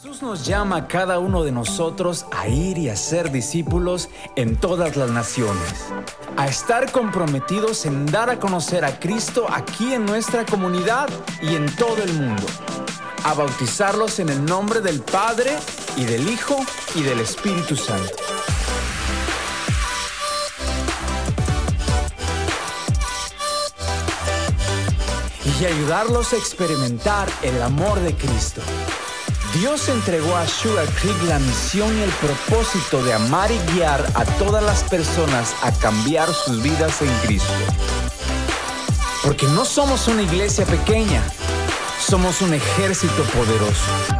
Jesús nos llama a cada uno de nosotros a ir y a ser discípulos en todas las naciones, a estar comprometidos en dar a conocer a Cristo aquí en nuestra comunidad y en todo el mundo, a bautizarlos en el nombre del Padre y del Hijo y del Espíritu Santo. Y ayudarlos a experimentar el amor de Cristo. Dios entregó a Sugar Creek la misión y el propósito de amar y guiar a todas las personas a cambiar sus vidas en Cristo. Porque no somos una iglesia pequeña, somos un ejército poderoso.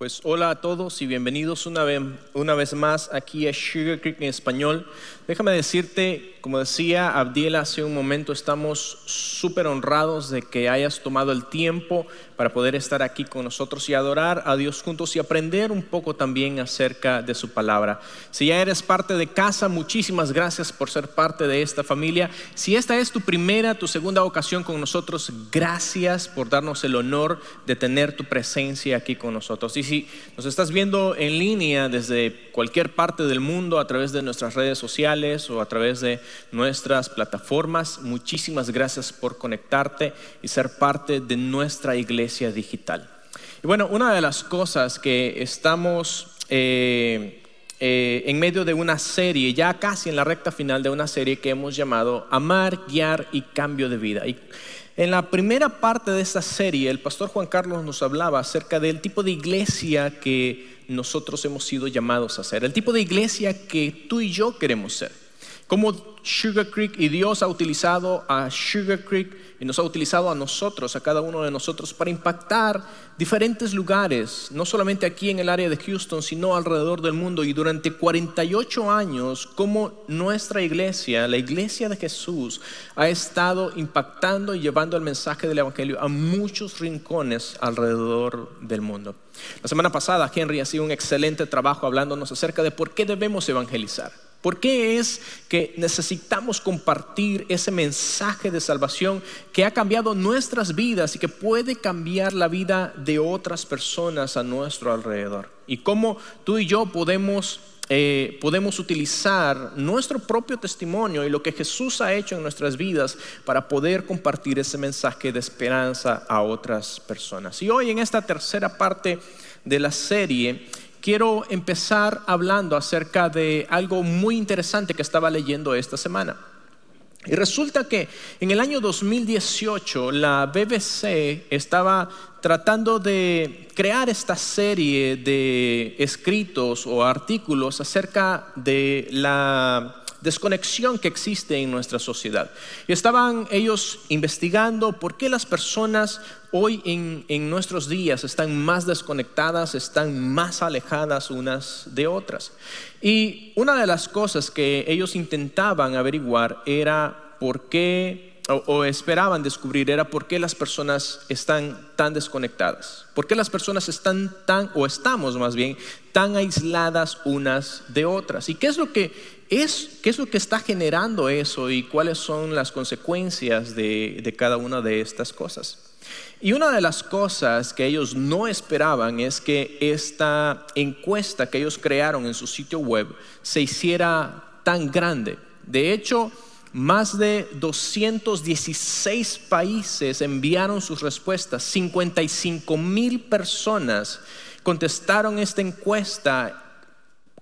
Pues hola a todos y bienvenidos una vez, una vez más aquí a Sugar Creek en español. Déjame decirte, como decía Abdiel hace un momento, estamos súper honrados de que hayas tomado el tiempo para poder estar aquí con nosotros y adorar a Dios juntos y aprender un poco también acerca de su palabra. Si ya eres parte de casa, muchísimas gracias por ser parte de esta familia. Si esta es tu primera, tu segunda ocasión con nosotros, gracias por darnos el honor de tener tu presencia aquí con nosotros. Y si nos estás viendo en línea desde cualquier parte del mundo a través de nuestras redes sociales o a través de nuestras plataformas, muchísimas gracias por conectarte y ser parte de nuestra iglesia digital. Y bueno, una de las cosas que estamos eh, eh, en medio de una serie, ya casi en la recta final de una serie que hemos llamado Amar, Guiar y Cambio de Vida. En la primera parte de esta serie, el pastor Juan Carlos nos hablaba acerca del tipo de iglesia que nosotros hemos sido llamados a ser, el tipo de iglesia que tú y yo queremos ser. Como Sugar Creek y Dios ha utilizado a Sugar Creek y nos ha utilizado a nosotros, a cada uno de nosotros, para impactar diferentes lugares, no solamente aquí en el área de Houston, sino alrededor del mundo. Y durante 48 años, como nuestra iglesia, la iglesia de Jesús, ha estado impactando y llevando el mensaje del Evangelio a muchos rincones alrededor del mundo. La semana pasada, Henry ha sido un excelente trabajo hablándonos acerca de por qué debemos evangelizar. ¿Por qué es que necesitamos compartir ese mensaje de salvación que ha cambiado nuestras vidas y que puede cambiar la vida de otras personas a nuestro alrededor? Y cómo tú y yo podemos, eh, podemos utilizar nuestro propio testimonio y lo que Jesús ha hecho en nuestras vidas para poder compartir ese mensaje de esperanza a otras personas. Y hoy en esta tercera parte de la serie quiero empezar hablando acerca de algo muy interesante que estaba leyendo esta semana. Y resulta que en el año 2018 la BBC estaba tratando de crear esta serie de escritos o artículos acerca de la desconexión que existe en nuestra sociedad. Y estaban ellos investigando por qué las personas hoy en, nuestros días están más desconectadas, están más alejadas unas de otras. Y una de las cosas que ellos intentaban averiguar era por qué o, esperaban descubrir era por qué las personas están tan desconectadas, por qué las personas están tan, o estamos más bien, tan aisladas unas de otras. ¿Y qué es lo que es, qué es lo que está generando eso y cuáles son las consecuencias de, cada una de estas cosas. Y una de las cosas que ellos no esperaban es que esta encuesta que ellos crearon en su sitio web se hiciera tan grande. De hecho, más de 216 países enviaron sus respuestas, 55 mil personas contestaron esta encuesta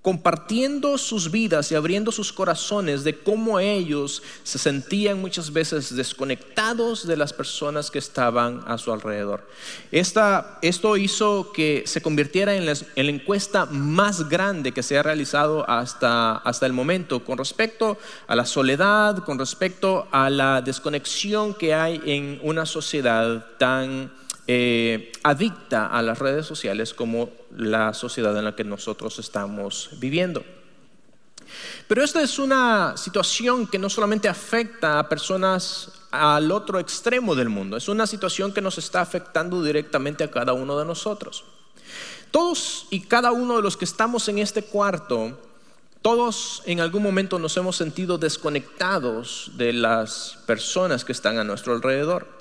compartiendo sus vidas y abriendo sus corazones de cómo ellos se sentían muchas veces desconectados de las personas que estaban a su alrededor. esto hizo que se convirtiera en la, encuesta más grande que se ha realizado hasta, hasta el momento con respecto a la soledad, con respecto a la desconexión que hay en una sociedad tan eh, adicta a las redes sociales como la sociedad en la que nosotros estamos viviendo. Pero esta es una situación que no solamente afecta a personas al otro extremo del mundo, es una situación que nos está afectando directamente a cada uno de nosotros. Todos y cada uno de los que estamos en este cuarto Todos en algún momento nos hemos sentido desconectados de las personas que están a nuestro alrededor.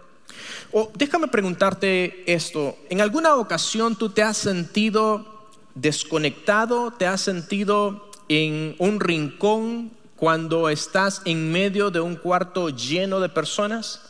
Déjame preguntarte esto, ¿en alguna ocasión tú te has sentido desconectado, te has sentido en un rincón cuando estás en medio de un cuarto lleno de personas?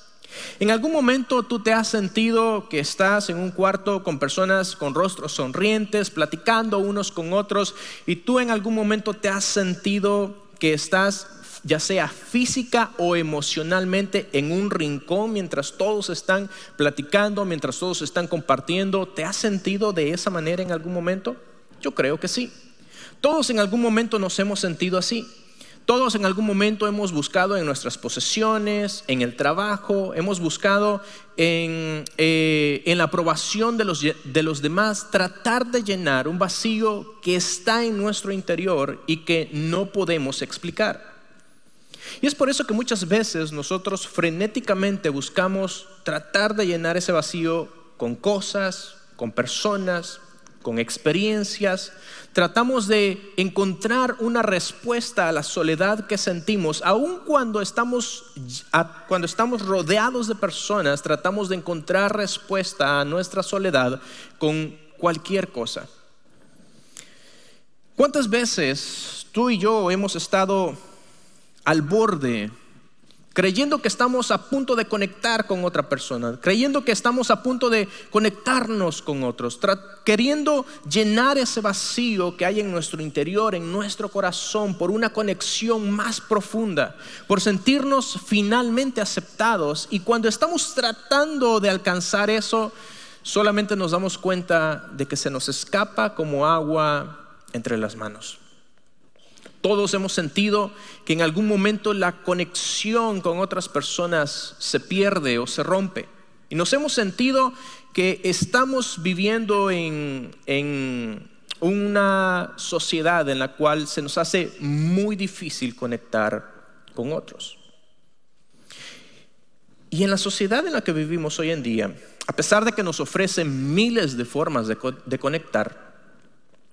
¿En algún momento tú te has sentido que estás en un cuarto con personas con rostros sonrientes, platicando unos con otros, y tú en algún momento te has sentido que estás ya sea física o emocionalmente en un rincón mientras todos están platicando, mientras todos están compartiendo? ¿Te has sentido de esa manera en algún momento? Yo creo que sí. Todos en algún momento nos hemos sentido así. Todos en algún momento hemos buscado en nuestras posesiones, en el trabajo, hemos buscado en, eh, la aprobación de los, de los demás, tratar de llenar un vacío que está en nuestro interior y que no podemos explicar. Y es por eso que muchas veces nosotros frenéticamente buscamos tratar de llenar ese vacío con cosas, con personas, con experiencias, tratamos de encontrar una respuesta a la soledad que sentimos, aun cuando estamos, cuando estamos rodeados de personas, tratamos de encontrar respuesta a nuestra soledad con cualquier cosa. ¿Cuántas veces tú y yo hemos estado al borde creyendo que estamos a punto de conectar con otra persona, creyendo que estamos a punto de conectarnos con otros, queriendo llenar ese vacío que hay en nuestro interior, en nuestro corazón, por una conexión más profunda, por sentirnos finalmente aceptados. Y cuando estamos tratando de alcanzar eso, solamente nos damos cuenta de que se nos escapa como agua entre las manos. Todos hemos sentido que en algún momento la conexión con otras personas se pierde o se rompe. Y nos hemos sentido que estamos viviendo en, en una sociedad en la cual se nos hace muy difícil conectar con otros. Y en la sociedad en la que vivimos hoy en día, a pesar de que nos ofrecen miles de formas de, de conectar,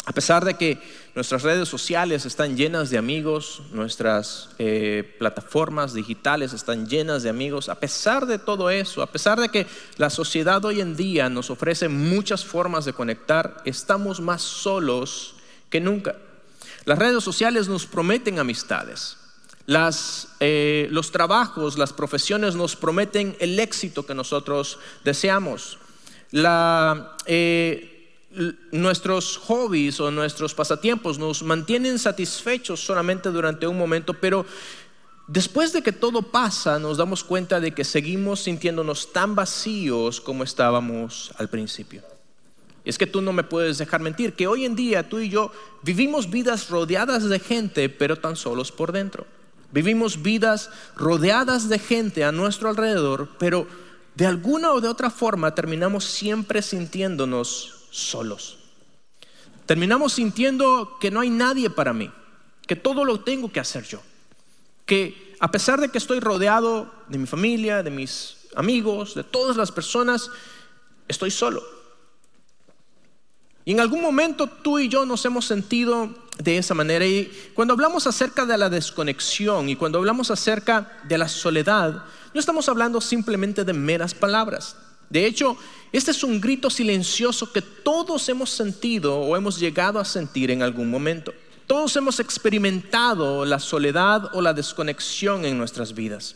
a pesar de que nuestras redes sociales están llenas de amigos, nuestras eh, plataformas digitales están llenas de amigos, a pesar de todo eso, a pesar de que la sociedad hoy en día nos ofrece muchas formas de conectar, estamos más solos que nunca. Las redes sociales nos prometen amistades. Eh, los trabajos, las profesiones nos prometen el éxito que nosotros deseamos. Eh, nuestros hobbies o nuestros pasatiempos nos mantienen satisfechos solamente durante un momento, pero después de que todo pasa nos damos cuenta de que seguimos sintiéndonos tan vacíos como estábamos al principio. Es que tú no me puedes dejar mentir, que hoy en día tú y yo vivimos vidas rodeadas de gente, pero tan solos por dentro. Vivimos vidas rodeadas de gente a nuestro alrededor, pero de alguna o de otra forma terminamos siempre sintiéndonos solos. Terminamos sintiendo que no hay nadie para mí, que todo lo tengo que hacer yo, que a pesar de que estoy rodeado de mi familia, de mis amigos, de todas las personas, estoy solo. Y en algún momento tú y yo nos hemos sentido de esa manera. Y cuando hablamos acerca de la desconexión y cuando hablamos acerca de la soledad, no estamos hablando simplemente de meras palabras. De hecho, este es un grito silencioso que todos hemos sentido o hemos llegado a sentir en algún momento. Todos hemos experimentado la soledad o la desconexión en nuestras vidas.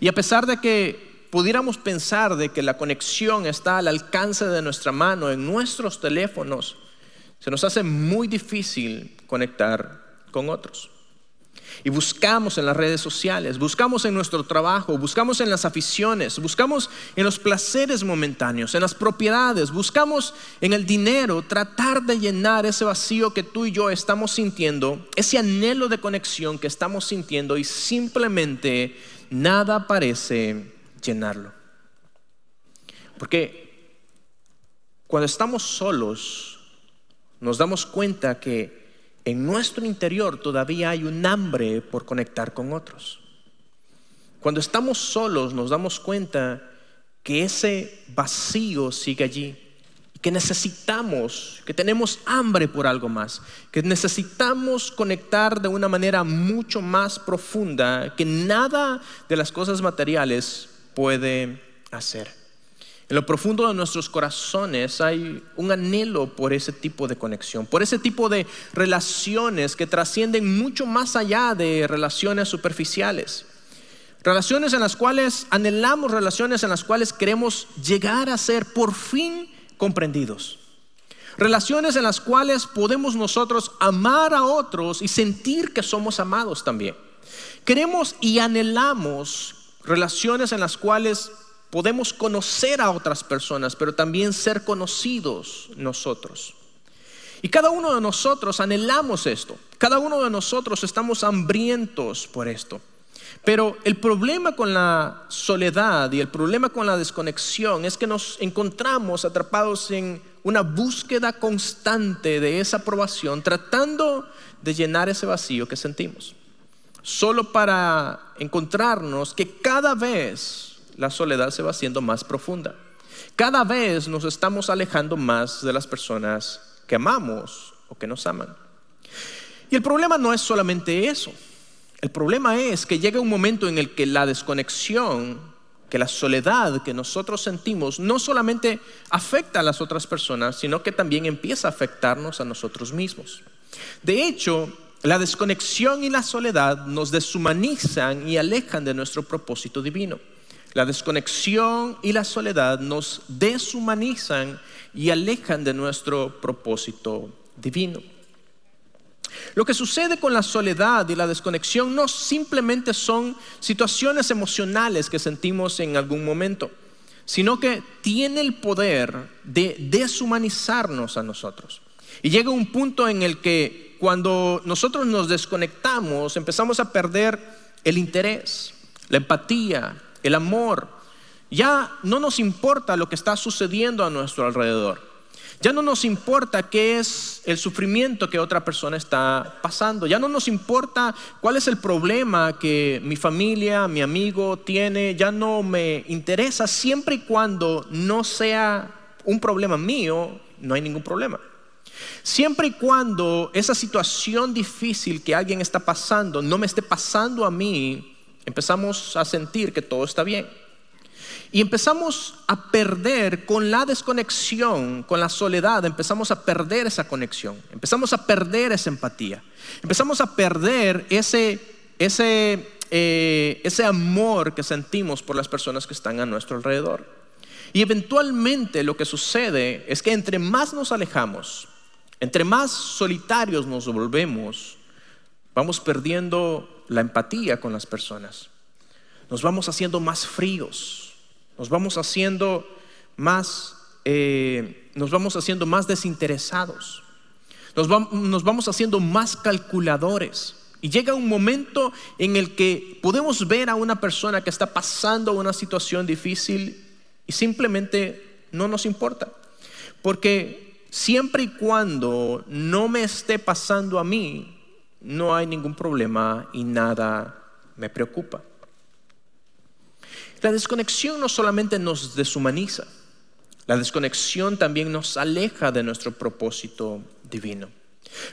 Y a pesar de que pudiéramos pensar de que la conexión está al alcance de nuestra mano en nuestros teléfonos, se nos hace muy difícil conectar con otros. Y buscamos en las redes sociales, buscamos en nuestro trabajo, buscamos en las aficiones, buscamos en los placeres momentáneos, en las propiedades, buscamos en el dinero, tratar de llenar ese vacío que tú y yo estamos sintiendo, ese anhelo de conexión que estamos sintiendo y simplemente nada parece llenarlo. Porque cuando estamos solos, nos damos cuenta que en nuestro interior todavía hay un hambre por conectar con otros. Cuando estamos solos nos damos cuenta que ese vacío sigue allí, que necesitamos, que tenemos hambre por algo más, que necesitamos conectar de una manera mucho más profunda que nada de las cosas materiales puede hacer. En lo profundo de nuestros corazones hay un anhelo por ese tipo de conexión, por ese tipo de relaciones que trascienden mucho más allá de relaciones superficiales. Relaciones en las cuales anhelamos, relaciones en las cuales queremos llegar a ser por fin comprendidos. Relaciones en las cuales podemos nosotros amar a otros y sentir que somos amados también. Queremos y anhelamos relaciones en las cuales podemos conocer a otras personas, pero también ser conocidos nosotros. Y cada uno de nosotros anhelamos esto. Cada uno de nosotros estamos hambrientos por esto. Pero el problema con la soledad y el problema con la desconexión es que nos encontramos atrapados en una búsqueda constante de esa aprobación, tratando de llenar ese vacío que sentimos. Solo para encontrarnos que cada vez la soledad se va haciendo más profunda. Cada vez nos estamos alejando más de las personas que amamos o que nos aman. Y el problema no es solamente eso. El problema es que llega un momento en el que la desconexión, que la soledad que nosotros sentimos no solamente afecta a las otras personas, sino que también empieza a afectarnos a nosotros mismos. De hecho, la desconexión y la soledad nos deshumanizan y alejan de nuestro propósito divino. La desconexión y la soledad nos deshumanizan y alejan de nuestro propósito divino. Lo que sucede con la soledad y la desconexión no simplemente son situaciones emocionales que sentimos en algún momento, sino que tiene el poder de deshumanizarnos a nosotros. Y llega un punto en el que cuando nosotros nos desconectamos empezamos a perder el interés, la empatía, el amor. Ya no nos importa lo que está sucediendo a nuestro alrededor. Ya no nos importa qué es el sufrimiento que otra persona está pasando. Ya no nos importa cuál es el problema que mi familia, mi amigo tiene. Ya no me interesa siempre y cuando no sea un problema mío, no hay ningún problema. Siempre y cuando esa situación difícil que alguien está pasando no me esté pasando a mí, empezamos a sentir que todo está bien. Y empezamos a perder con la desconexión, con la soledad, empezamos a perder esa conexión, empezamos a perder esa empatía, empezamos a perder ese, ese, eh, ese amor que sentimos por las personas que están a nuestro alrededor. Y eventualmente lo que sucede es que entre más nos alejamos, entre más solitarios nos volvemos, vamos perdiendo la empatía con las personas, nos vamos haciendo más fríos nos vamos haciendo más, eh, nos vamos haciendo más desinteresados, nos, nos vamos haciendo más calculadores. Y llega un momento en el que podemos ver a una persona que está pasando una situación difícil y simplemente no nos importa. Porque siempre y cuando no me esté pasando a mí, no hay ningún problema y nada me preocupa. La desconexión no solamente nos deshumaniza, la desconexión también nos aleja de nuestro propósito divino.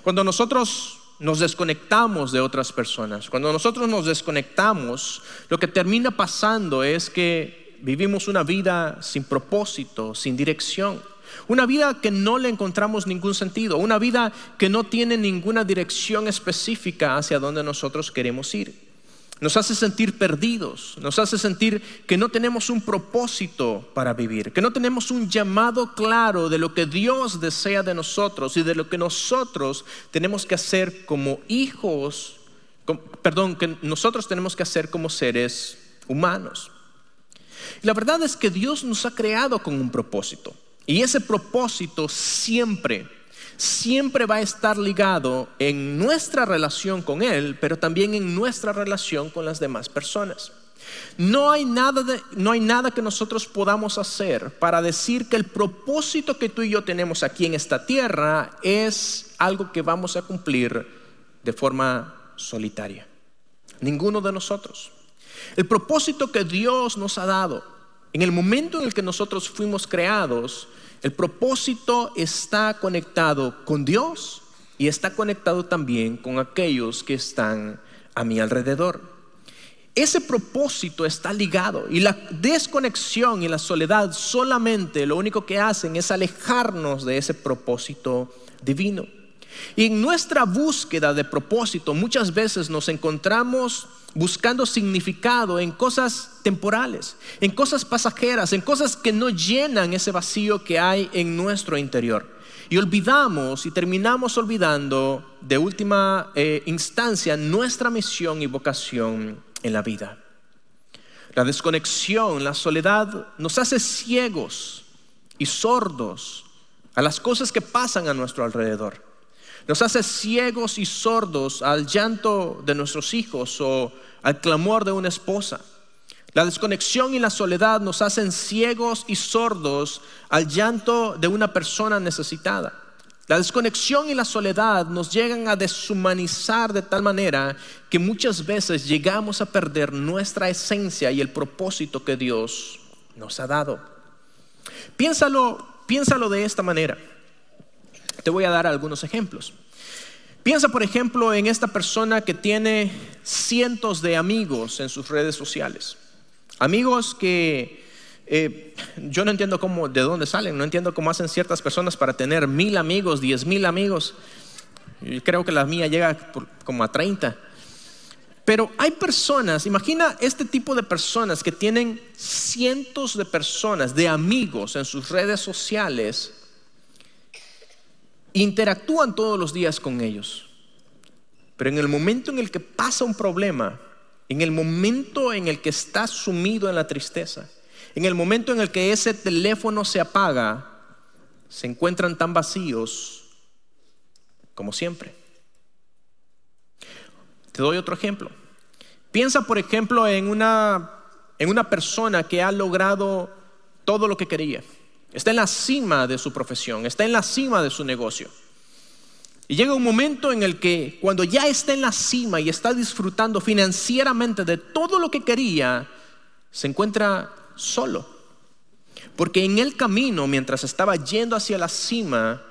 Cuando nosotros nos desconectamos de otras personas, cuando nosotros nos desconectamos, lo que termina pasando es que vivimos una vida sin propósito, sin dirección. Una vida que no le encontramos ningún sentido, una vida que no tiene ninguna dirección específica hacia donde nosotros queremos ir. Nos hace sentir perdidos, nos hace sentir que no tenemos un propósito para vivir, que no tenemos un llamado claro de lo que Dios desea de nosotros y de lo que nosotros tenemos que hacer como hijos, perdón, que nosotros tenemos que hacer como seres humanos. la verdad es que Dios nos ha creado con un propósito y ese propósito siempre siempre va a estar ligado en nuestra relación con Él, pero también en nuestra relación con las demás personas. No hay, nada no hay nada que nosotros podamos hacer para decir que el propósito que tú y yo tenemos aquí en esta tierra es algo que vamos a cumplir de forma solitaria. Ninguno de nosotros. El propósito que Dios nos ha dado en el momento en el que nosotros fuimos creados El propósito está conectado con Dios y está conectado también con aquellos que están a mi alrededor. Ese propósito está ligado y la desconexión y la soledad solamente lo único que hacen es alejarnos de ese propósito divino. Y en nuestra búsqueda de propósito muchas veces nos encontramos buscando significado en cosas temporales, en cosas pasajeras, en cosas que no llenan ese vacío que hay en nuestro interior. Y olvidamos y terminamos olvidando de última eh, instancia nuestra misión y vocación en la vida. La desconexión, la soledad nos hace ciegos y sordos a las cosas que pasan a nuestro alrededor. Nos hace ciegos y sordos al llanto de nuestros hijos o al clamor de una esposa. La desconexión y la soledad nos hacen ciegos y sordos al llanto de una persona necesitada. La desconexión y la soledad nos llegan a deshumanizar de tal manera que muchas veces llegamos a perder nuestra esencia y el propósito que Dios nos ha dado. Piénsalo, piénsalo de esta manera. Te voy a dar algunos ejemplos. Piensa, por ejemplo, en esta persona que tiene cientos de amigos en sus redes sociales. Amigos que eh, yo no entiendo cómo, de dónde salen, no entiendo cómo hacen ciertas personas para tener mil amigos, diez mil amigos. Creo que la mía llega como a 30. Pero hay personas, imagina este tipo de personas que tienen cientos de personas, de amigos en sus redes sociales interactúan todos los días con ellos. Pero en el momento en el que pasa un problema, en el momento en el que está sumido en la tristeza, en el momento en el que ese teléfono se apaga, se encuentran tan vacíos como siempre. Te doy otro ejemplo. Piensa, por ejemplo, en una, en una persona que ha logrado todo lo que quería está en la cima de su profesión, está en la cima de su negocio. Y llega un momento en el que cuando ya está en la cima y está disfrutando financieramente de todo lo que quería, se encuentra solo. Porque en el camino, mientras estaba yendo hacia la cima,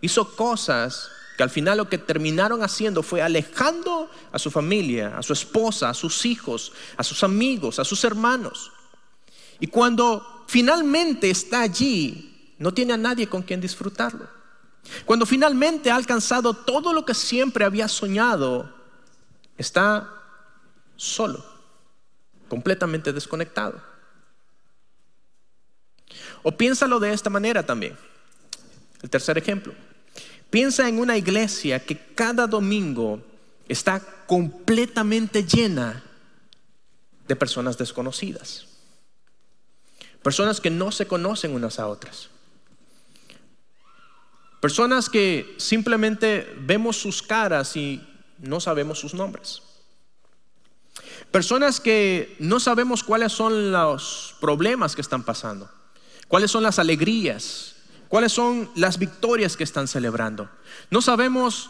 hizo cosas que al final lo que terminaron haciendo fue alejando a su familia, a su esposa, a sus hijos, a sus amigos, a sus hermanos. Y cuando finalmente está allí, no tiene a nadie con quien disfrutarlo. Cuando finalmente ha alcanzado todo lo que siempre había soñado, está solo, completamente desconectado. O piénsalo de esta manera también. El tercer ejemplo. Piensa en una iglesia que cada domingo está completamente llena de personas desconocidas. Personas que no se conocen unas a otras. Personas que simplemente vemos sus caras y no sabemos sus nombres. Personas que no sabemos cuáles son los problemas que están pasando, cuáles son las alegrías, cuáles son las victorias que están celebrando. No sabemos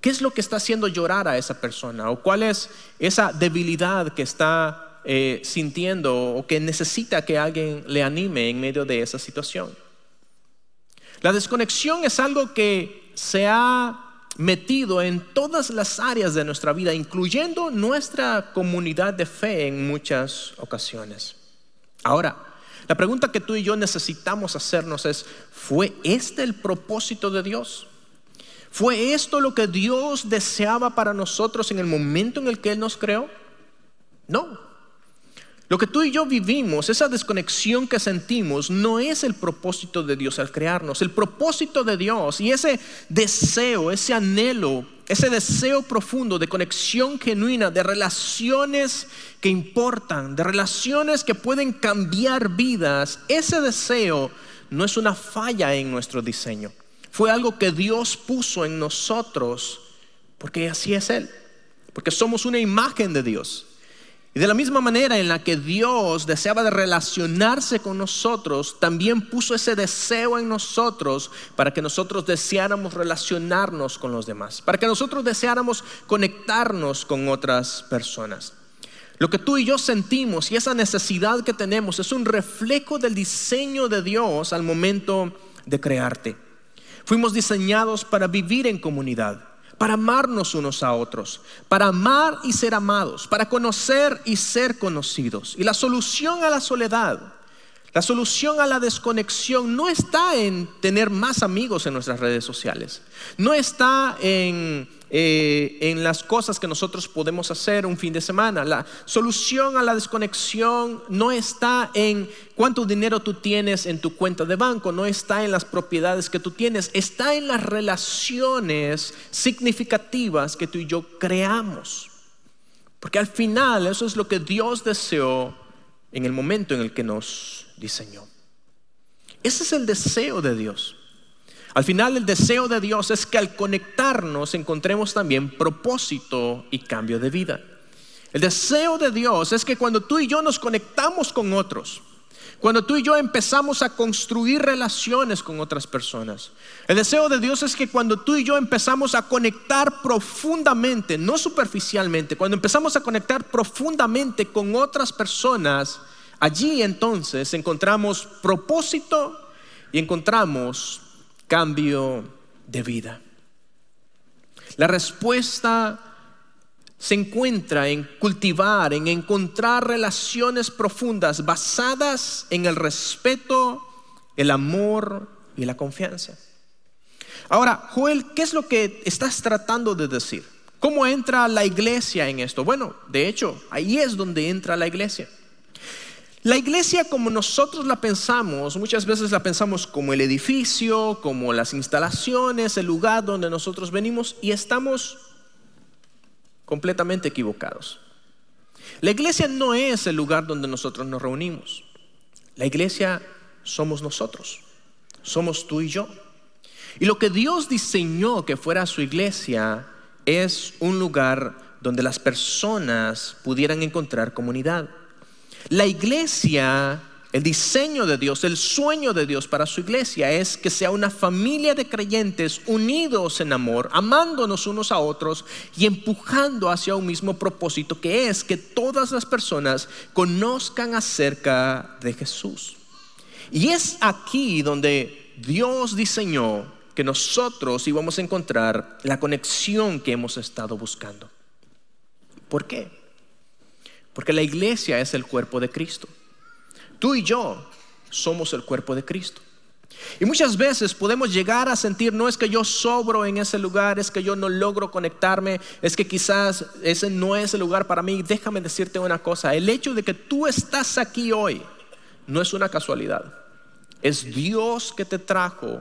qué es lo que está haciendo llorar a esa persona o cuál es esa debilidad que está eh, sintiendo o que necesita que alguien le anime en medio de esa situación. La desconexión es algo que se ha metido en todas las áreas de nuestra vida, incluyendo nuestra comunidad de fe en muchas ocasiones. Ahora, la pregunta que tú y yo necesitamos hacernos es, ¿fue este el propósito de Dios? ¿Fue esto lo que Dios deseaba para nosotros en el momento en el que Él nos creó? No. Lo que tú y yo vivimos, esa desconexión que sentimos, no es el propósito de Dios al crearnos. El propósito de Dios y ese deseo, ese anhelo, ese deseo profundo de conexión genuina, de relaciones que importan, de relaciones que pueden cambiar vidas, ese deseo no es una falla en nuestro diseño. Fue algo que Dios puso en nosotros porque así es Él, porque somos una imagen de Dios. Y de la misma manera en la que Dios deseaba de relacionarse con nosotros, también puso ese deseo en nosotros para que nosotros deseáramos relacionarnos con los demás, para que nosotros deseáramos conectarnos con otras personas. Lo que tú y yo sentimos y esa necesidad que tenemos es un reflejo del diseño de Dios al momento de crearte. Fuimos diseñados para vivir en comunidad, para amarnos unos a otros, para amar y ser amados, para conocer y ser conocidos. Y la solución a la soledad, la solución a la desconexión no está en tener más amigos en nuestras redes sociales, no está en eh, en las cosas que nosotros podemos hacer un fin de semana. La solución a la desconexión no está en cuánto dinero tú tienes en tu cuenta de banco, no está en las propiedades que tú tienes, está en las relaciones significativas que tú y yo creamos. Porque al final eso es lo que Dios deseó en el momento en el que nos diseñó. Ese es el deseo de Dios. Al final el deseo de Dios es que al conectarnos encontremos también propósito y cambio de vida. El deseo de Dios es que cuando tú y yo nos conectamos con otros, cuando tú y yo empezamos a construir relaciones con otras personas, el deseo de Dios es que cuando tú y yo empezamos a conectar profundamente, no superficialmente, cuando empezamos a conectar profundamente con otras personas, allí entonces encontramos propósito y encontramos cambio de vida. La respuesta se encuentra en cultivar, en encontrar relaciones profundas basadas en el respeto, el amor y la confianza. Ahora, Joel, ¿qué es lo que estás tratando de decir? ¿Cómo entra la iglesia en esto? Bueno, de hecho, ahí es donde entra la iglesia. La iglesia como nosotros la pensamos, muchas veces la pensamos como el edificio, como las instalaciones, el lugar donde nosotros venimos y estamos completamente equivocados. La iglesia no es el lugar donde nosotros nos reunimos. La iglesia somos nosotros, somos tú y yo. Y lo que Dios diseñó que fuera su iglesia es un lugar donde las personas pudieran encontrar comunidad. La iglesia, el diseño de Dios, el sueño de Dios para su iglesia es que sea una familia de creyentes unidos en amor, amándonos unos a otros y empujando hacia un mismo propósito que es que todas las personas conozcan acerca de Jesús. Y es aquí donde Dios diseñó que nosotros íbamos a encontrar la conexión que hemos estado buscando. ¿Por qué? Porque la iglesia es el cuerpo de Cristo. Tú y yo somos el cuerpo de Cristo. Y muchas veces podemos llegar a sentir, no es que yo sobro en ese lugar, es que yo no logro conectarme, es que quizás ese no es el lugar para mí. Déjame decirte una cosa, el hecho de que tú estás aquí hoy no es una casualidad. Es Dios que te trajo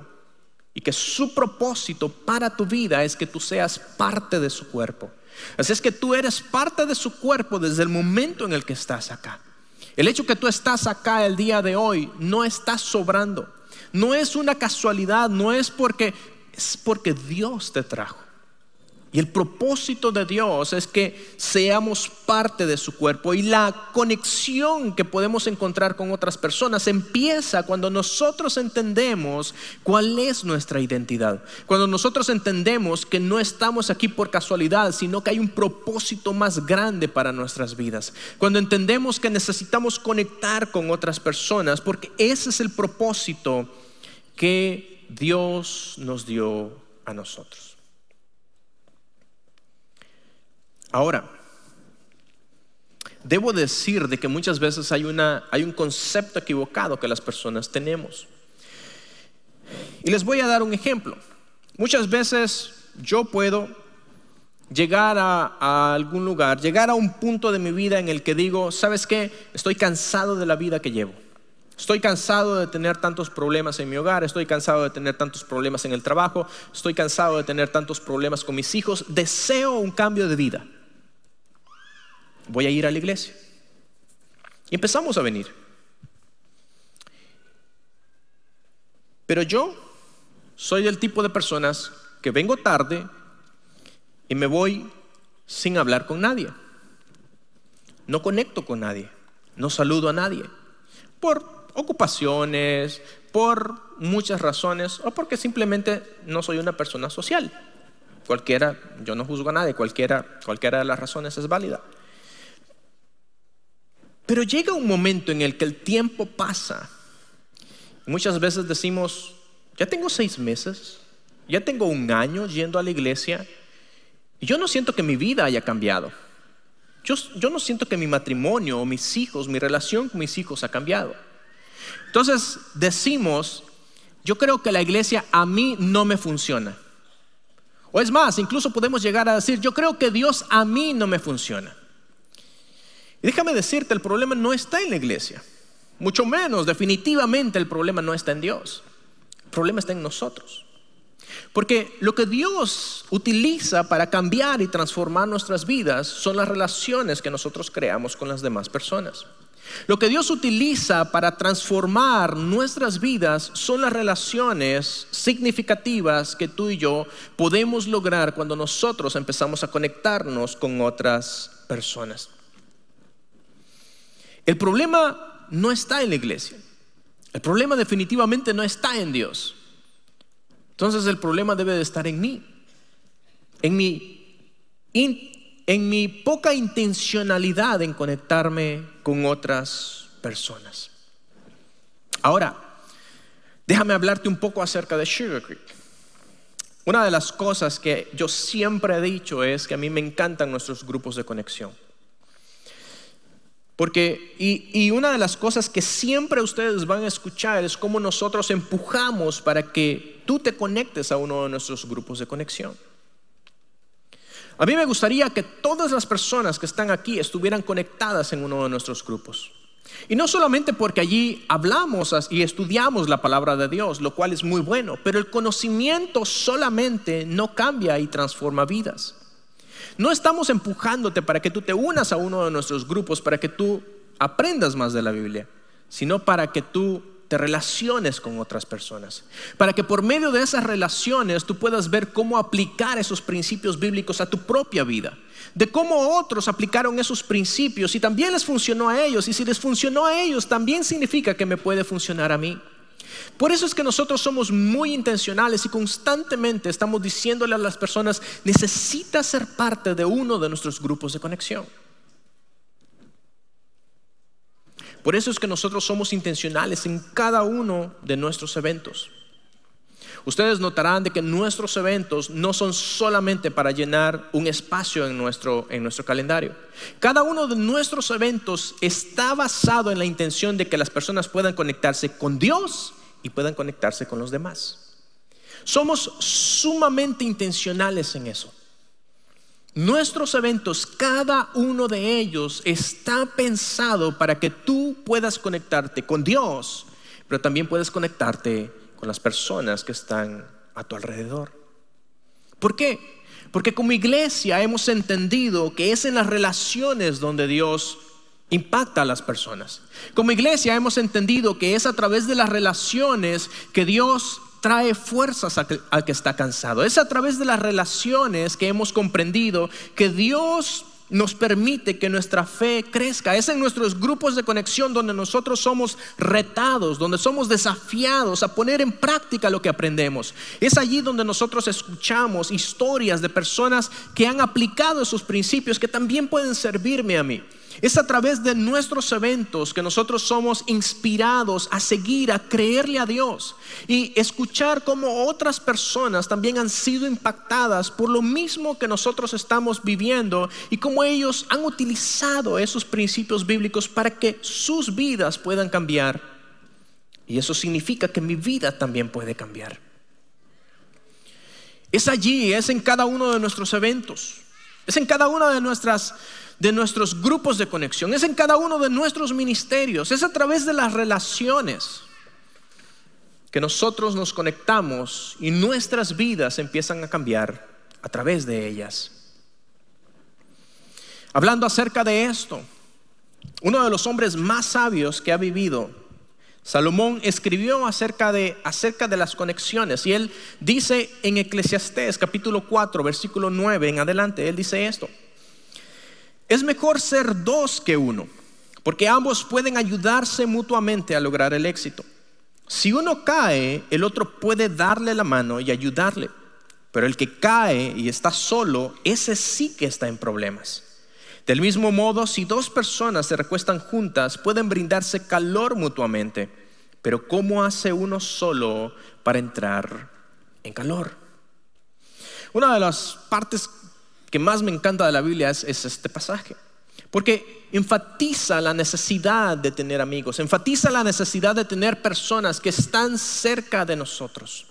y que su propósito para tu vida es que tú seas parte de su cuerpo. Así es que tú eres parte de su cuerpo desde el momento en el que estás acá. El hecho que tú estás acá el día de hoy no está sobrando. No es una casualidad, no es porque es porque Dios te trajo. Y el propósito de Dios es que seamos parte de su cuerpo y la conexión que podemos encontrar con otras personas empieza cuando nosotros entendemos cuál es nuestra identidad. Cuando nosotros entendemos que no estamos aquí por casualidad, sino que hay un propósito más grande para nuestras vidas. Cuando entendemos que necesitamos conectar con otras personas porque ese es el propósito que Dios nos dio a nosotros. Ahora, debo decir de que muchas veces hay, una, hay un concepto equivocado que las personas tenemos. Y les voy a dar un ejemplo. Muchas veces yo puedo llegar a, a, algún lugar, llegar a un punto de mi vida en el que digo, ¿sabes qué? Estoy cansado de la vida que llevo. Estoy cansado de tener tantos problemas en mi hogar, estoy cansado de tener tantos problemas en el trabajo, estoy cansado de tener tantos problemas con mis hijos, deseo un cambio de vida voy a ir a la iglesia. Y empezamos a venir. Pero yo soy del tipo de personas que vengo tarde y me voy sin hablar con nadie. No conecto con nadie, no saludo a nadie. Por ocupaciones, por muchas razones o porque simplemente no soy una persona social. Cualquiera, yo no juzgo a nadie, cualquiera, cualquiera de las razones es válida. Pero llega un momento en el que el tiempo pasa. Muchas veces decimos, ya tengo seis meses, ya tengo un año yendo a la iglesia y yo no siento que mi vida haya cambiado. Yo, yo no siento que mi matrimonio o mis hijos, mi relación con mis hijos ha cambiado. Entonces decimos, yo creo que la iglesia a mí no me funciona. O es más, incluso podemos llegar a decir, yo creo que Dios a mí no me funciona. Y déjame decirte, el problema no está en la iglesia. Mucho menos, definitivamente el problema no está en Dios. El problema está en nosotros. Porque lo que Dios utiliza para cambiar y transformar nuestras vidas son las relaciones que nosotros creamos con las demás personas. Lo que Dios utiliza para transformar nuestras vidas son las relaciones significativas que tú y yo podemos lograr cuando nosotros empezamos a conectarnos con otras personas. El problema no está en la iglesia. El problema definitivamente no está en Dios. Entonces el problema debe de estar en mí, en mi, en mi poca intencionalidad en conectarme con otras personas. Ahora, déjame hablarte un poco acerca de Sugar Creek. Una de las cosas que yo siempre he dicho es que a mí me encantan nuestros grupos de conexión. Porque, y, una de las cosas que siempre ustedes van a escuchar es cómo nosotros empujamos para que tú te conectes a uno de nuestros grupos de conexión. A mí me gustaría que todas las personas que están aquí estuvieran conectadas en uno de nuestros grupos. Y no solamente porque allí hablamos y estudiamos la palabra de Dios, lo cual es muy bueno, pero el conocimiento solamente no cambia y transforma vidas. No estamos empujándote para que tú te unas a uno de nuestros grupos, para que tú aprendas más de la Biblia, sino para que tú te relaciones con otras personas, para que por medio de esas relaciones tú puedas ver cómo aplicar esos principios bíblicos a tu propia vida, de cómo otros aplicaron esos principios y también les funcionó a ellos, y si les funcionó a ellos, también significa que me puede funcionar a mí. Por eso es que nosotros somos muy intencionales y constantemente estamos diciéndole a las personas, necesitas ser parte de uno de nuestros grupos de conexión. Por eso es que nosotros somos intencionales en cada uno de nuestros eventos. Ustedes notarán de que nuestros eventos no son solamente para llenar un espacio en nuestro, en nuestro calendario. Cada uno de nuestros eventos está basado en la intención de que las personas puedan conectarse con Dios y puedan conectarse con los demás. Somos sumamente intencionales en eso. Nuestros eventos, cada uno de ellos está pensado para que tú puedas conectarte con Dios, pero también puedes conectarte con las personas que están a tu alrededor. ¿Por qué? Porque como iglesia hemos entendido que es en las relaciones donde Dios impacta a las personas. Como iglesia hemos entendido que es a través de las relaciones que Dios trae fuerzas al que, está cansado. Es a través de las relaciones que hemos comprendido que Dios nos permite que nuestra fe crezca. Es en nuestros grupos de conexión donde nosotros somos retados, donde somos desafiados a poner en práctica lo que aprendemos. Es allí donde nosotros escuchamos historias de personas que han aplicado esos principios que también pueden servirme a mí. Es a través de nuestros eventos que nosotros somos inspirados a seguir, a creerle a Dios y escuchar cómo otras personas también han sido impactadas por lo mismo que nosotros estamos viviendo y cómo ellos han utilizado esos principios bíblicos para que sus vidas puedan cambiar. Y eso significa que mi vida también puede cambiar. Es allí, es en cada uno de nuestros eventos, es en cada una de nuestras de nuestros grupos de conexión, es en cada uno de nuestros ministerios, es a través de las relaciones que nosotros nos conectamos y nuestras vidas empiezan a cambiar a través de ellas. Hablando acerca de esto, uno de los hombres más sabios que ha vivido, Salomón escribió acerca de, acerca de las conexiones y él dice en Eclesiastés capítulo 4 versículo 9 en adelante, él dice esto. Es mejor ser dos que uno, porque ambos pueden ayudarse mutuamente a lograr el éxito. Si uno cae, el otro puede darle la mano y ayudarle, pero el que cae y está solo, ese sí que está en problemas. Del mismo modo, si dos personas se recuestan juntas, pueden brindarse calor mutuamente, pero ¿cómo hace uno solo para entrar en calor? Una de las partes que más me encanta de la Biblia es, este pasaje, porque enfatiza la necesidad de tener amigos, enfatiza la necesidad de tener personas que están cerca de nosotros.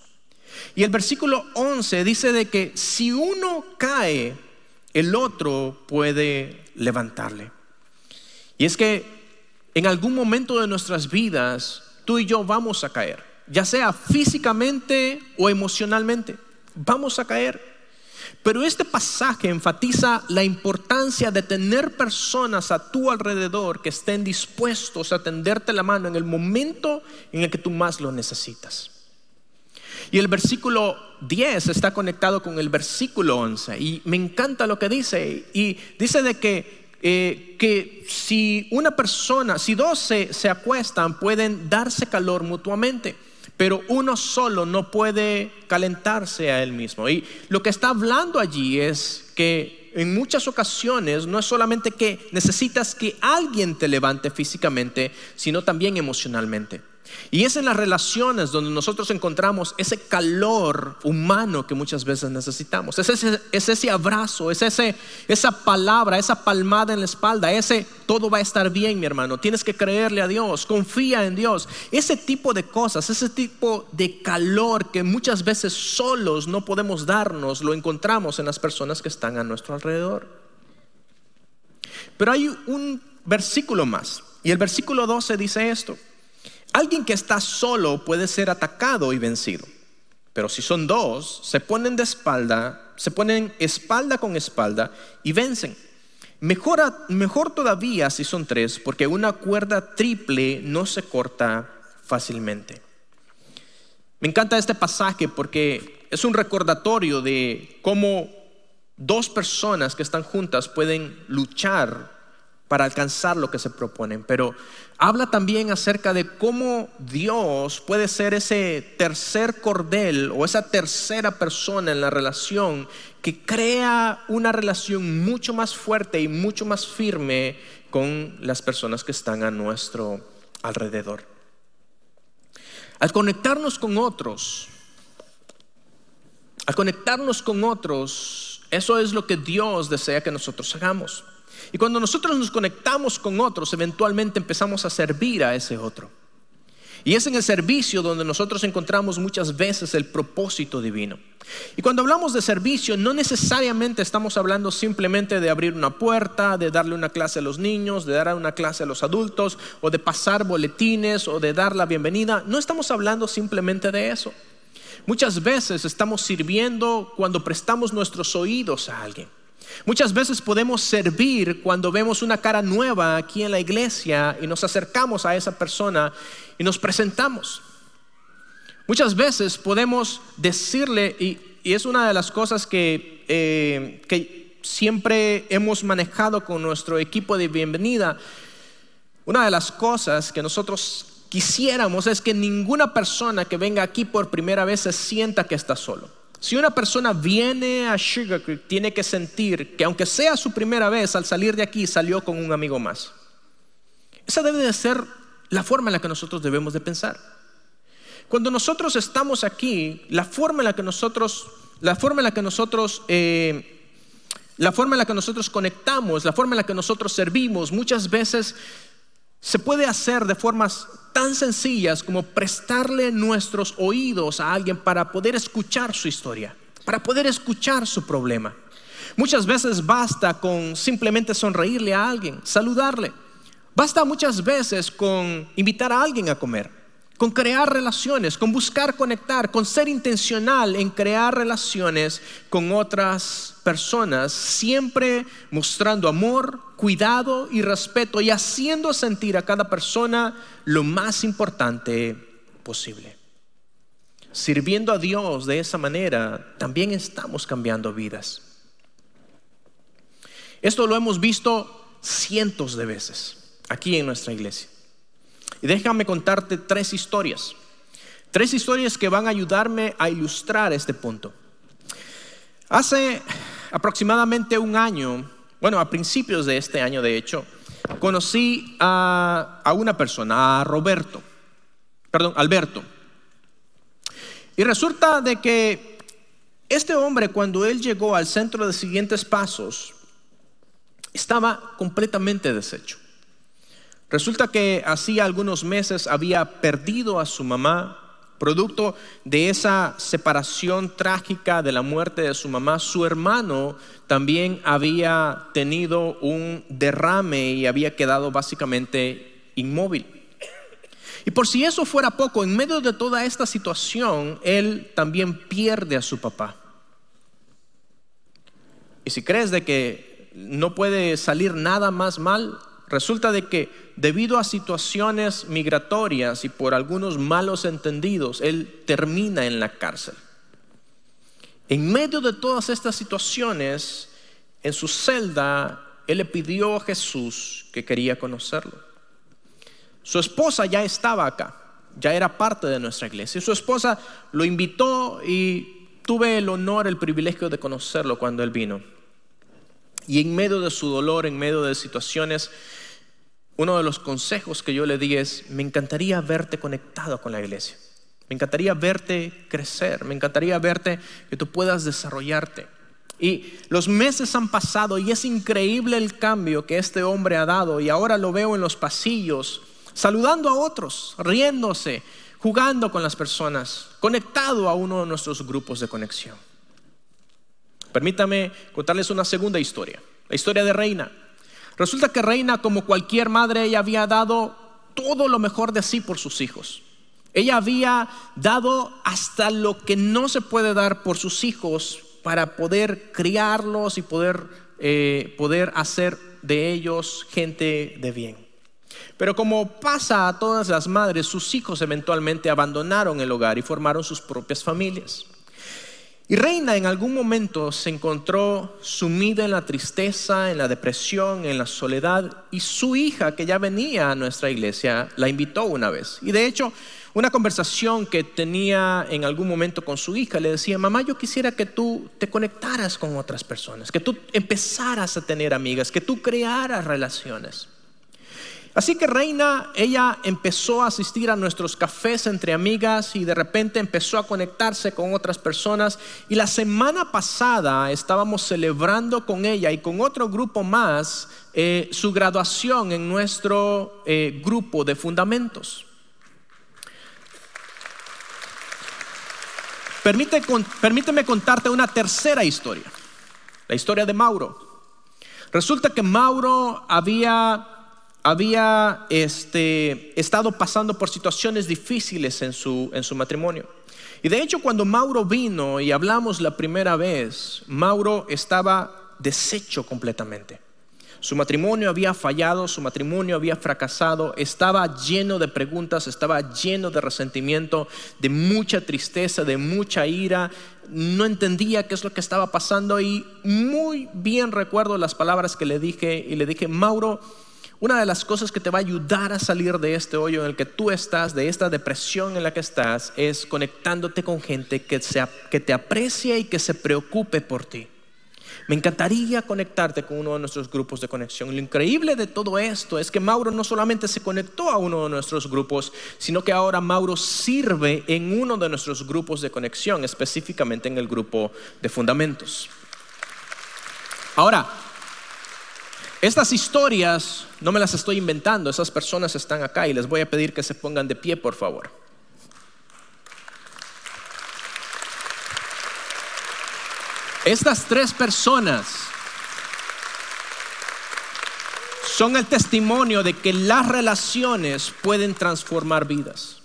Y el versículo 11 dice de que si uno cae, el otro puede levantarle. Y es que en algún momento de nuestras vidas, tú y yo vamos a caer, ya sea físicamente o emocionalmente, vamos a caer. Pero este pasaje enfatiza la importancia de tener personas a tu alrededor que estén dispuestos a tenderte la mano en el momento en el que tú más lo necesitas. Y el versículo 10 está conectado con el versículo 11 y me encanta lo que dice. Y dice de que, eh, que si una persona, si dos se, se acuestan, pueden darse calor mutuamente pero uno solo no puede calentarse a él mismo. Y lo que está hablando allí es que en muchas ocasiones no es solamente que necesitas que alguien te levante físicamente, sino también emocionalmente. Y es en las relaciones donde nosotros encontramos ese calor humano que muchas veces necesitamos. Es ese, es ese abrazo, es ese, esa palabra, esa palmada en la espalda, ese todo va a estar bien, mi hermano. Tienes que creerle a Dios, confía en Dios. Ese tipo de cosas, ese tipo de calor que muchas veces solos no podemos darnos, lo encontramos en las personas que están a nuestro alrededor. Pero hay un versículo más. Y el versículo 12 dice esto. Alguien que está solo puede ser atacado y vencido, pero si son dos, se ponen de espalda, se ponen espalda con espalda y vencen. Mejor, mejor todavía si son tres, porque una cuerda triple no se corta fácilmente. Me encanta este pasaje porque es un recordatorio de cómo dos personas que están juntas pueden luchar para alcanzar lo que se proponen, pero habla también acerca de cómo Dios puede ser ese tercer cordel o esa tercera persona en la relación que crea una relación mucho más fuerte y mucho más firme con las personas que están a nuestro alrededor. Al conectarnos con otros, al conectarnos con otros, eso es lo que Dios desea que nosotros hagamos. Y cuando nosotros nos conectamos con otros, eventualmente empezamos a servir a ese otro. Y es en el servicio donde nosotros encontramos muchas veces el propósito divino. Y cuando hablamos de servicio, no necesariamente estamos hablando simplemente de abrir una puerta, de darle una clase a los niños, de dar una clase a los adultos, o de pasar boletines, o de dar la bienvenida. No estamos hablando simplemente de eso. Muchas veces estamos sirviendo cuando prestamos nuestros oídos a alguien. Muchas veces podemos servir cuando vemos una cara nueva aquí en la iglesia y nos acercamos a esa persona y nos presentamos. Muchas veces podemos decirle, y, es una de las cosas que, eh, que siempre hemos manejado con nuestro equipo de bienvenida, una de las cosas que nosotros quisiéramos es que ninguna persona que venga aquí por primera vez se sienta que está solo. Si una persona viene a Sugar Creek, tiene que sentir que aunque sea su primera vez, al salir de aquí salió con un amigo más. Esa debe de ser la forma en la que nosotros debemos de pensar. Cuando nosotros estamos aquí, la forma en la que nosotros, la forma en la que nosotros, eh, la forma en la que nosotros conectamos, la forma en la que nosotros servimos, muchas veces se puede hacer de formas tan sencillas como prestarle nuestros oídos a alguien para poder escuchar su historia, para poder escuchar su problema. Muchas veces basta con simplemente sonreírle a alguien, saludarle. Basta muchas veces con invitar a alguien a comer con crear relaciones, con buscar conectar, con ser intencional en crear relaciones con otras personas, siempre mostrando amor, cuidado y respeto y haciendo sentir a cada persona lo más importante posible. Sirviendo a Dios de esa manera, también estamos cambiando vidas. Esto lo hemos visto cientos de veces aquí en nuestra iglesia. Y déjame contarte tres historias. Tres historias que van a ayudarme a ilustrar este punto. Hace aproximadamente un año bueno, a principios de este año de hecho, conocí a, una persona, a Roberto, perdón, Alberto. Y resulta de que este hombre cuando él llegó al centro de siguientes pasos, estaba completamente deshecho. Resulta que hacía algunos meses había perdido a su mamá, producto de esa separación trágica de la muerte de su mamá. Su hermano también había tenido un derrame y había quedado básicamente inmóvil. Y por si eso fuera poco, en medio de toda esta situación, él también pierde a su papá. Y si crees de que no puede salir nada más mal, resulta de que debido a situaciones migratorias y por algunos malos entendidos, él termina en la cárcel. En medio de todas estas situaciones, en su celda, él le pidió a Jesús que quería conocerlo. Su esposa ya estaba acá, ya era parte de nuestra iglesia. Su esposa lo invitó y tuve el honor, el privilegio de conocerlo cuando él vino. Y en medio de su dolor, en medio de situaciones, uno de los consejos que yo le di es, me encantaría verte conectado con la iglesia. Me encantaría verte crecer, me encantaría verte que tú puedas desarrollarte. Y los meses han pasado y es increíble el cambio que este hombre ha dado y ahora lo veo en los pasillos saludando a otros, riéndose, jugando con las personas, conectado a uno de nuestros grupos de conexión. Permítame contarles una segunda historia, la historia de Reina. Resulta que Reina, como cualquier madre, ella había dado todo lo mejor de sí por sus hijos. Ella había dado hasta lo que no se puede dar por sus hijos para poder criarlos y poder, eh, poder hacer de ellos gente de bien. Pero como pasa a todas las madres, sus hijos eventualmente abandonaron el hogar y formaron sus propias familias. Y Reina en algún momento se encontró sumida en la tristeza, en la depresión, en la soledad, y su hija, que ya venía a nuestra iglesia, la invitó una vez. Y de hecho, una conversación que tenía en algún momento con su hija, le decía, mamá, yo quisiera que tú te conectaras con otras personas, que tú empezaras a tener amigas, que tú crearas relaciones. Así que Reina, ella empezó a asistir a nuestros cafés entre amigas y de repente empezó a conectarse con otras personas. Y la semana pasada estábamos celebrando con ella y con otro grupo más eh, su graduación en nuestro eh, grupo de fundamentos. permíteme contarte una tercera historia, la historia de Mauro. Resulta que Mauro había había este, estado pasando por situaciones difíciles en su, en su matrimonio. Y de hecho cuando Mauro vino y hablamos la primera vez, Mauro estaba deshecho completamente. Su matrimonio había fallado, su matrimonio había fracasado, estaba lleno de preguntas, estaba lleno de resentimiento, de mucha tristeza, de mucha ira, no entendía qué es lo que estaba pasando y muy bien recuerdo las palabras que le dije y le dije, Mauro, una de las cosas que te va a ayudar a salir de este hoyo en el que tú estás, de esta depresión en la que estás, es conectándote con gente que, que te aprecia y que se preocupe por ti. Me encantaría conectarte con uno de nuestros grupos de conexión. Lo increíble de todo esto es que Mauro no solamente se conectó a uno de nuestros grupos, sino que ahora Mauro sirve en uno de nuestros grupos de conexión, específicamente en el grupo de fundamentos. Ahora, estas historias no me las estoy inventando, esas personas están acá y les voy a pedir que se pongan de pie, por favor. Estas tres personas son el testimonio de que las relaciones pueden transformar vidas.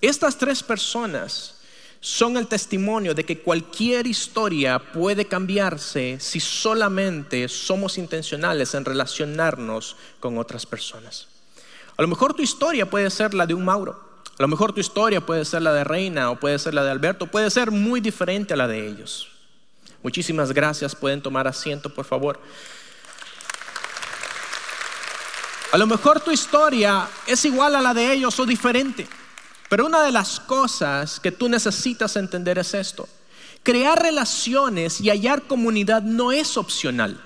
Estas tres personas son el testimonio de que cualquier historia puede cambiarse si solamente somos intencionales en relacionarnos con otras personas. A lo mejor tu historia puede ser la de un Mauro, a lo mejor tu historia puede ser la de Reina o puede ser la de Alberto, puede ser muy diferente a la de ellos. Muchísimas gracias, pueden tomar asiento por favor. A lo mejor tu historia es igual a la de ellos o diferente. Pero una de las cosas que tú necesitas entender es esto. Crear relaciones y hallar comunidad no es opcional.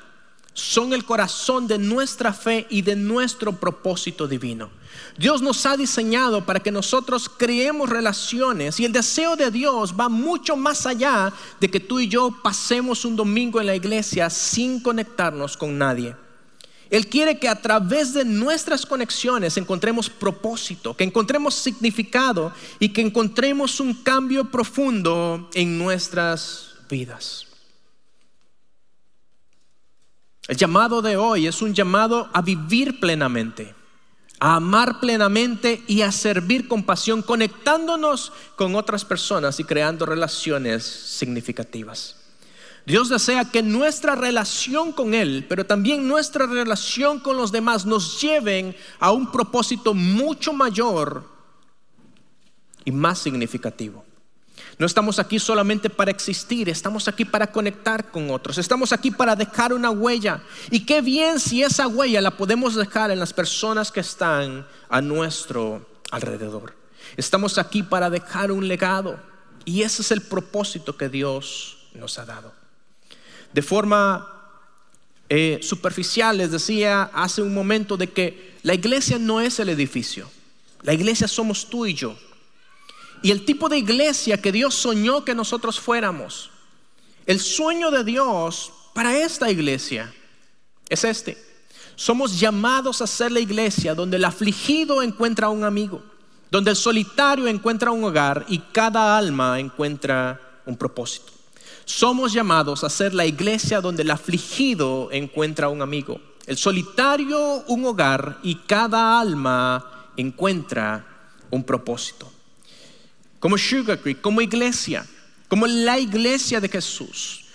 son el corazón de nuestra fe y de nuestro propósito divino. Dios nos ha diseñado para que nosotros creemos relaciones y el deseo de Dios va mucho más allá de que tú y yo pasemos un domingo en la iglesia sin conectarnos con nadie. Él quiere que a través de nuestras conexiones encontremos propósito, que encontremos significado y que encontremos un cambio profundo en nuestras vidas. El llamado de hoy es un llamado a vivir plenamente, a amar plenamente y a servir con pasión, conectándonos con otras personas y creando relaciones significativas. Dios desea que nuestra relación con Él, pero también nuestra relación con los demás nos lleven a un propósito mucho mayor y más significativo. No estamos aquí solamente para existir, estamos aquí para conectar con otros, estamos aquí para dejar una huella. Y qué bien si esa huella la podemos dejar en las personas que están a nuestro alrededor. Estamos aquí para dejar un legado y ese es el propósito que Dios nos ha dado. De forma eh, superficial les decía hace un momento de que la iglesia no es el edificio, la iglesia somos tú y yo y el tipo de iglesia que Dios soñó que nosotros fuéramos. El sueño de Dios para esta iglesia es este. Somos llamados a ser la iglesia donde el afligido encuentra un amigo, donde el solitario encuentra un hogar y cada alma encuentra un propósito. Somos llamados a ser la iglesia donde el afligido encuentra un amigo, el solitario un hogar y cada alma encuentra un propósito como Sugar Creek, como iglesia, como la iglesia de Jesús,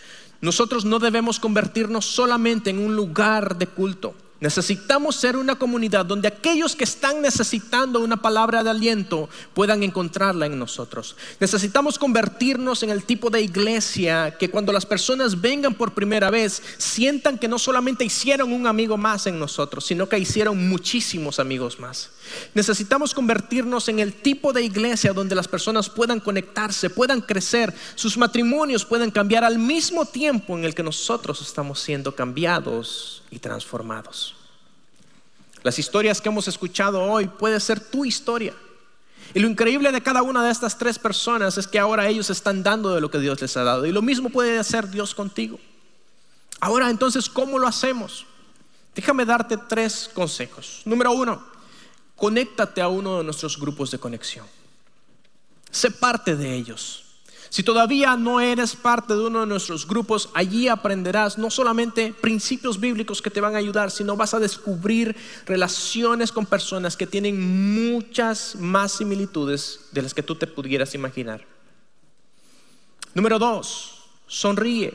nosotros no debemos convertirnos solamente en un lugar de culto. Necesitamos ser una comunidad donde aquellos que están necesitando una palabra de aliento puedan encontrarla en nosotros. Necesitamos convertirnos en el tipo de iglesia que cuando las personas vengan por primera vez sientan que no solamente hicieron un amigo más en nosotros, sino que hicieron muchísimos amigos más. Necesitamos convertirnos en el tipo de iglesia donde las personas puedan conectarse, puedan crecer, sus matrimonios puedan cambiar al mismo tiempo en el que nosotros estamos siendo cambiados y transformados. Las historias que hemos escuchado hoy puede ser tu historia. Y lo increíble de cada una de estas tres personas es que ahora ellos están dando de lo que Dios les ha dado. Y lo mismo puede hacer Dios contigo. Ahora entonces, ¿cómo lo hacemos? Déjame darte tres consejos. Número uno, conéctate a uno de nuestros grupos de conexión. Sé parte de ellos. Si todavía no eres parte de uno de nuestros grupos, allí aprenderás no solamente principios bíblicos que te van a ayudar, sino vas a descubrir relaciones con personas que tienen muchas más similitudes de las que tú te pudieras imaginar. Número dos, sonríe.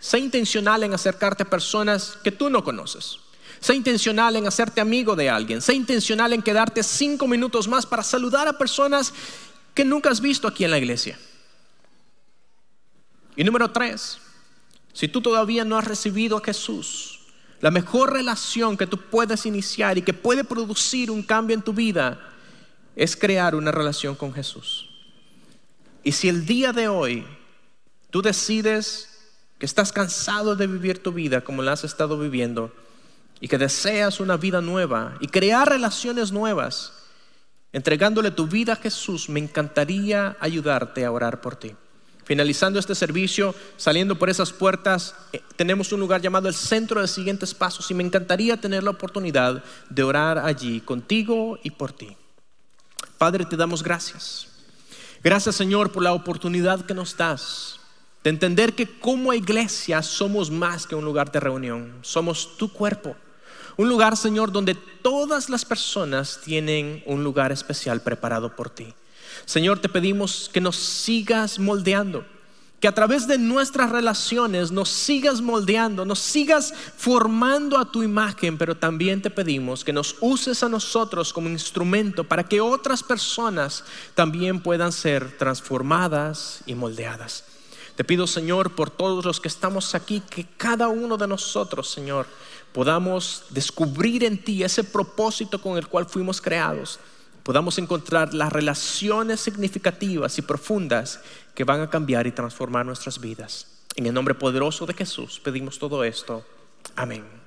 Sé intencional en acercarte a personas que tú no conoces. Sé intencional en hacerte amigo de alguien. Sé intencional en quedarte cinco minutos más para saludar a personas que nunca has visto aquí en la iglesia. Y número tres, si tú todavía no has recibido a Jesús, la mejor relación que tú puedes iniciar y que puede producir un cambio en tu vida es crear una relación con Jesús. Y si el día de hoy tú decides que estás cansado de vivir tu vida como la has estado viviendo y que deseas una vida nueva y crear relaciones nuevas, entregándole tu vida a Jesús, me encantaría ayudarte a orar por ti. Finalizando este servicio, saliendo por esas puertas, eh, tenemos un lugar llamado el Centro de Siguientes Pasos y me encantaría tener la oportunidad de orar allí contigo y por ti. Padre, te damos gracias. Gracias Señor por la oportunidad que nos das de entender que como iglesia somos más que un lugar de reunión, somos tu cuerpo. Un lugar, Señor, donde todas las personas tienen un lugar especial preparado por ti. Señor, te pedimos que nos sigas moldeando, que a través de nuestras relaciones nos sigas moldeando, nos sigas formando a tu imagen, pero también te pedimos que nos uses a nosotros como instrumento para que otras personas también puedan ser transformadas y moldeadas. Te pido, Señor, por todos los que estamos aquí, que cada uno de nosotros, Señor, podamos descubrir en ti ese propósito con el cual fuimos creados podamos encontrar las relaciones significativas y profundas que van a cambiar y transformar nuestras vidas. En el nombre poderoso de Jesús pedimos todo esto. Amén.